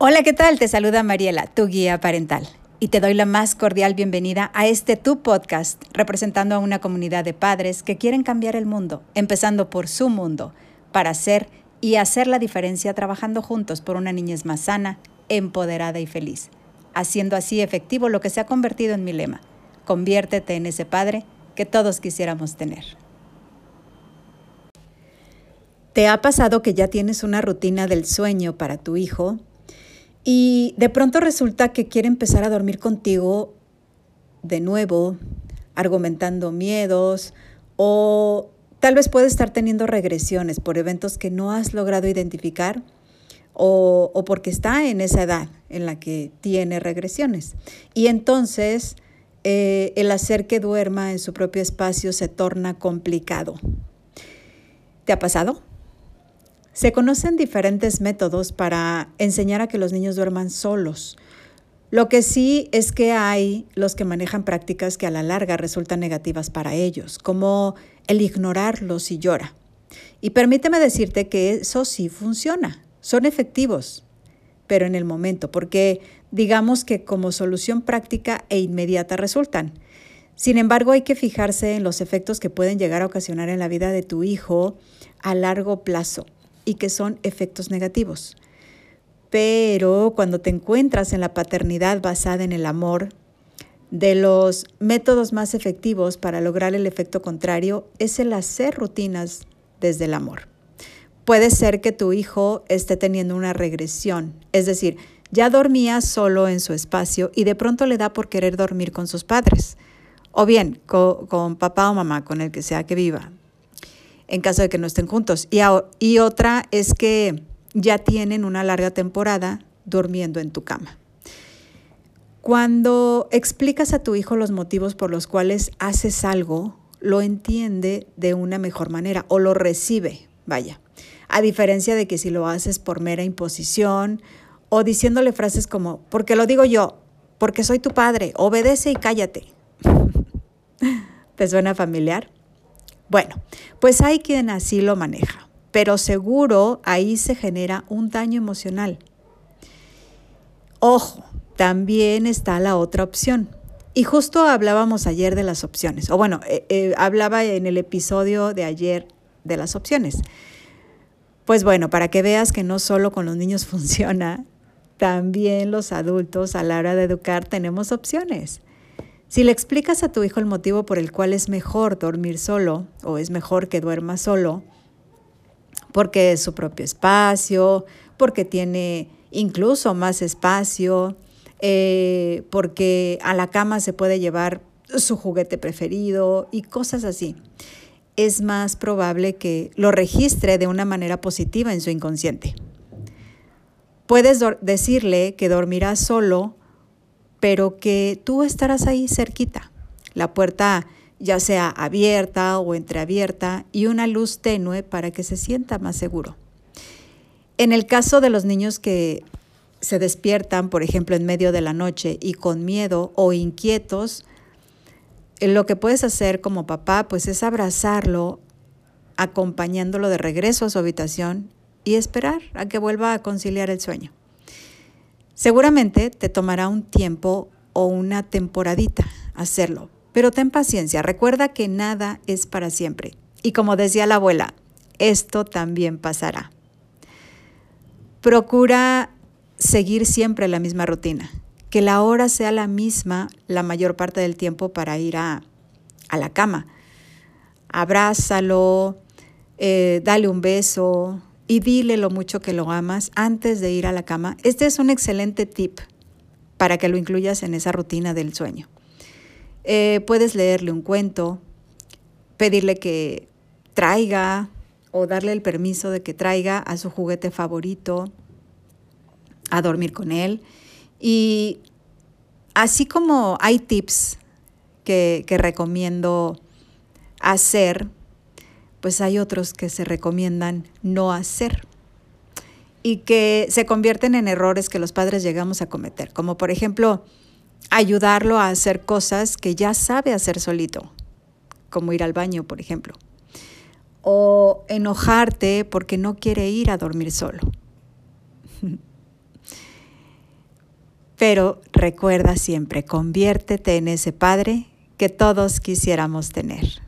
Hola, ¿qué tal? Te saluda Mariela, tu guía parental. Y te doy la más cordial bienvenida a este tu podcast, representando a una comunidad de padres que quieren cambiar el mundo, empezando por su mundo, para hacer y hacer la diferencia trabajando juntos por una niñez más sana, empoderada y feliz, haciendo así efectivo lo que se ha convertido en mi lema. Conviértete en ese padre que todos quisiéramos tener. ¿Te ha pasado que ya tienes una rutina del sueño para tu hijo y de pronto resulta que quiere empezar a dormir contigo de nuevo, argumentando miedos o tal vez puede estar teniendo regresiones por eventos que no has logrado identificar o, porque está en esa edad en la que tiene regresiones. Y entonces eh, el hacer que duerma en su propio espacio se torna complicado. ¿Te ha pasado? Se conocen diferentes métodos para enseñar a que los niños duerman solos. Lo que sí es que hay los que manejan prácticas que a la larga resultan negativas para ellos, como el ignorarlos si llora. Y permíteme decirte que eso sí funciona, son efectivos, pero en el momento, porque digamos que como solución práctica e inmediata resultan. Sin embargo, hay que fijarse en los efectos que pueden llegar a ocasionar en la vida de tu hijo a largo plazo y que son efectos negativos. Pero cuando te encuentras en la paternidad basada en el amor, de los métodos más efectivos para lograr el efecto contrario es el hacer rutinas desde el amor. Puede ser que tu hijo esté teniendo una regresión, es decir, ya dormía solo en su espacio y de pronto le da por querer dormir con sus padres, o bien con, con papá o mamá, con el que sea que viva, en caso de que no estén juntos. Y, y otra es que ya tienen una larga temporada durmiendo en tu cama. Cuando explicas a tu hijo los motivos por los cuales haces algo, lo entiende de una mejor manera o lo recibe, vaya. A diferencia de que si lo haces por mera imposición o diciéndole frases como, porque lo digo yo, porque soy tu padre, obedece y cállate. ¿Te suena familiar? Bueno, pues hay quien así lo maneja, pero seguro ahí se genera un daño emocional. Ojo, también está la otra opción. Y justo hablábamos ayer de las opciones, o bueno, eh, eh, hablaba en el episodio de ayer de las opciones. Pues bueno, para que veas que no solo con los niños funciona, también los adultos a la hora de educar tenemos opciones. Si le explicas a tu hijo el motivo por el cual es mejor dormir solo o es mejor que duerma solo, porque es su propio espacio, porque tiene incluso más espacio, eh, porque a la cama se puede llevar su juguete preferido y cosas así. Es más probable que lo registre de una manera positiva en su inconsciente. Puedes decirle que dormirá solo pero que tú estarás ahí cerquita. La puerta ya sea abierta o entreabierta y una luz tenue para que se sienta más seguro. En el caso de los niños que se despiertan, por ejemplo, en medio de la noche y con miedo o inquietos, eh, lo que puedes hacer como papá pues es abrazarlo, acompañándolo de regreso a su habitación y esperar a que vuelva a conciliar el sueño. Seguramente te tomará un tiempo o una temporadita hacerlo, pero ten paciencia, recuerda que nada es para siempre. Y como decía la abuela, esto también pasará. Procura seguir siempre la misma rutina, que la hora sea la misma la mayor parte del tiempo para ir a, la cama. Abrázalo, eh, dale un beso, y dile lo mucho que lo amas antes de ir a la cama. Este es un excelente tip para que lo incluyas en esa rutina del sueño. Eh, puedes leerle un cuento, pedirle que traiga o darle el permiso de que traiga a su juguete favorito a dormir con él. Y así como hay tips que, que recomiendo hacer pues hay otros que se recomiendan no hacer y que se convierten en errores que los padres llegamos a cometer, como por ejemplo ayudarlo a hacer cosas que ya sabe hacer solito, como ir al baño, por ejemplo, o enojarte porque no quiere ir a dormir solo. Pero recuerda siempre, conviértete en ese padre que todos quisiéramos tener.